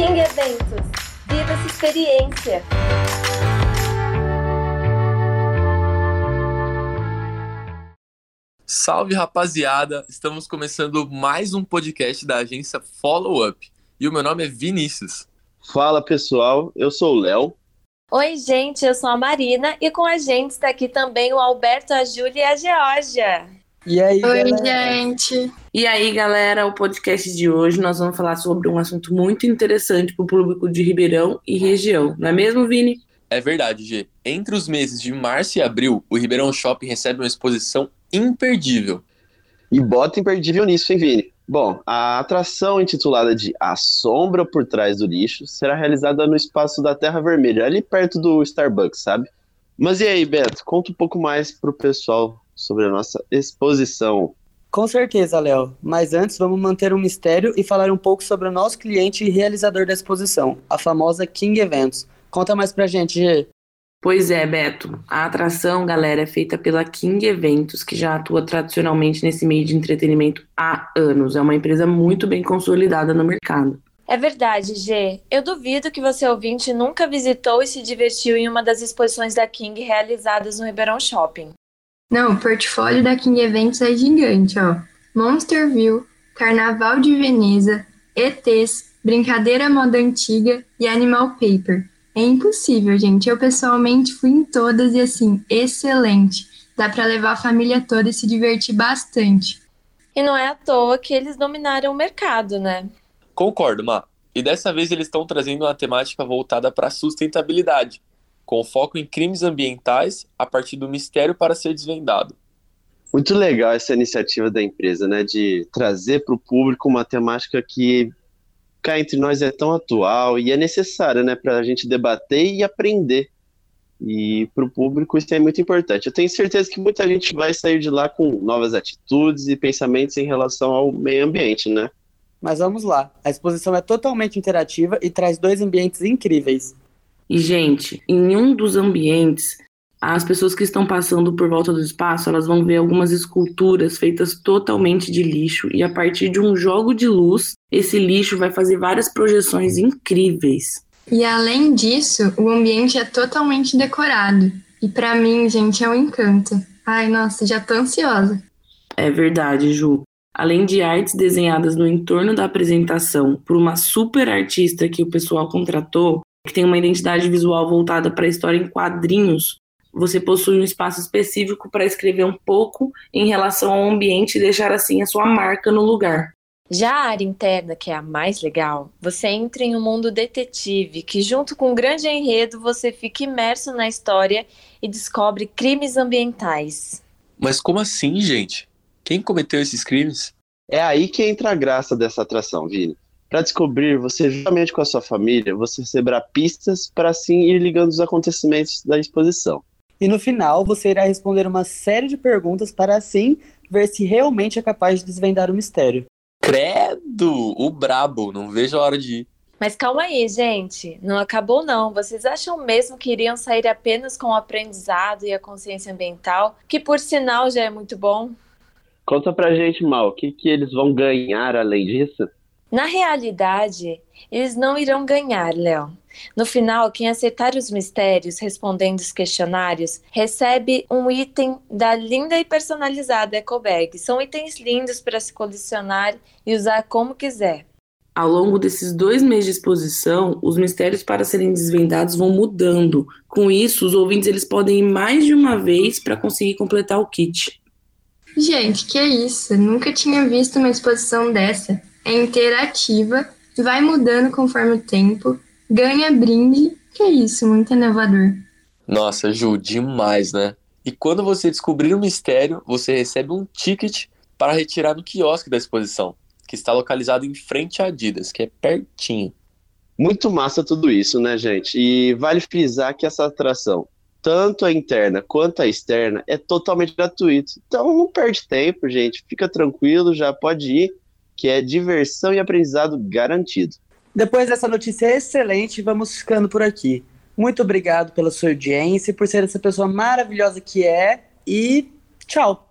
King Eventos. Viva essa experiência! Salve rapaziada! Estamos começando mais um podcast da agência Follow Up. E o meu nome é Vinícius. Fala pessoal, eu sou o Léo. Oi, gente, eu sou a Marina e com a gente está aqui também o Alberto, a Júlia e a Georgia. E aí, Oi, galera? gente. E aí, galera, o podcast de hoje nós vamos falar sobre um assunto muito interessante para o público de Ribeirão e região, não é mesmo, Vini? É verdade, G. Entre os meses de março e abril, o Ribeirão Shopping recebe uma exposição imperdível. E bota imperdível nisso, hein, Vini? Bom, a atração intitulada de A Sombra por Trás do Lixo será realizada no espaço da Terra Vermelha, ali perto do Starbucks, sabe? Mas e aí, Beto, conta um pouco mais pro pessoal sobre a nossa exposição. Com certeza, Léo. Mas antes, vamos manter um mistério e falar um pouco sobre o nosso cliente e realizador da exposição, a famosa King Eventos. Conta mais pra gente, Gê. Pois é, Beto. A atração, galera, é feita pela King Eventos, que já atua tradicionalmente nesse meio de entretenimento há anos. É uma empresa muito bem consolidada no mercado. É verdade, G. Eu duvido que você ouvinte nunca visitou e se divertiu em uma das exposições da King realizadas no Ribeirão Shopping. Não, o portfólio da King Eventos é gigante, ó. Monsterville, Carnaval de Veneza, ETs, Brincadeira Moda Antiga e Animal Paper. É impossível, gente. Eu pessoalmente fui em todas e assim, excelente. Dá pra levar a família toda e se divertir bastante. E não é à toa que eles dominaram o mercado, né? Concordo, Má. E dessa vez eles estão trazendo uma temática voltada para a sustentabilidade, com foco em crimes ambientais a partir do mistério para ser desvendado. Muito legal essa iniciativa da empresa, né, de trazer para o público uma temática que cá entre nós é tão atual e é necessária, né, para a gente debater e aprender. E para o público isso é muito importante. Eu tenho certeza que muita gente vai sair de lá com novas atitudes e pensamentos em relação ao meio ambiente, né? Mas vamos lá. A exposição é totalmente interativa e traz dois ambientes incríveis. E, gente, em um dos ambientes, as pessoas que estão passando por volta do espaço, elas vão ver algumas esculturas feitas totalmente de lixo e a partir de um jogo de luz, esse lixo vai fazer várias projeções incríveis. E além disso, o ambiente é totalmente decorado. E pra mim, gente, é um encanto. Ai, nossa, já tô ansiosa. É verdade, Ju. Além de artes desenhadas no entorno da apresentação por uma super artista que o pessoal contratou, que tem uma identidade visual voltada para a história em quadrinhos, você possui um espaço específico para escrever um pouco em relação ao ambiente e deixar assim a sua marca no lugar. Já a área interna, que é a mais legal, você entra em um mundo detetive, que junto com um grande enredo você fica imerso na história e descobre crimes ambientais. Mas como assim, gente? Quem cometeu esses crimes? É aí que entra a graça dessa atração, Vini. Para descobrir, você juntamente com a sua família, você receberá pistas para assim ir ligando os acontecimentos da exposição. E no final, você irá responder uma série de perguntas para assim ver se realmente é capaz de desvendar o mistério. Credo! O brabo, não vejo a hora de ir. Mas calma aí, gente, não acabou não. Vocês acham mesmo que iriam sair apenas com o aprendizado e a consciência ambiental, que por sinal já é muito bom? Conta pra gente, Mal, o que, que eles vão ganhar além disso? Na realidade, eles não irão ganhar, Léo. No final, quem acertar os mistérios respondendo os questionários recebe um item da linda e personalizada Ecobag. São itens lindos para se colecionar e usar como quiser. Ao longo desses dois meses de exposição, os mistérios para serem desvendados vão mudando. Com isso, os ouvintes eles podem ir mais de uma vez para conseguir completar o kit. Gente, que isso? Nunca tinha visto uma exposição dessa. É interativa, vai mudando conforme o tempo, ganha brinde. Que isso, muito inovador. Nossa, Ju, demais, né? E quando você descobrir o mistério, você recebe um ticket para retirar no quiosque da exposição, que está localizado em frente à Adidas, que é pertinho. Muito massa tudo isso, né, gente? E vale frisar que essa atração, tanto a interna quanto a externa, é totalmente gratuito. Então não perde tempo, gente. Fica tranquilo, já pode ir, que é diversão e aprendizado garantido. Depois dessa notícia excelente, vamos ficando por aqui. Muito obrigado pela sua audiência por ser essa pessoa maravilhosa que é. E tchau!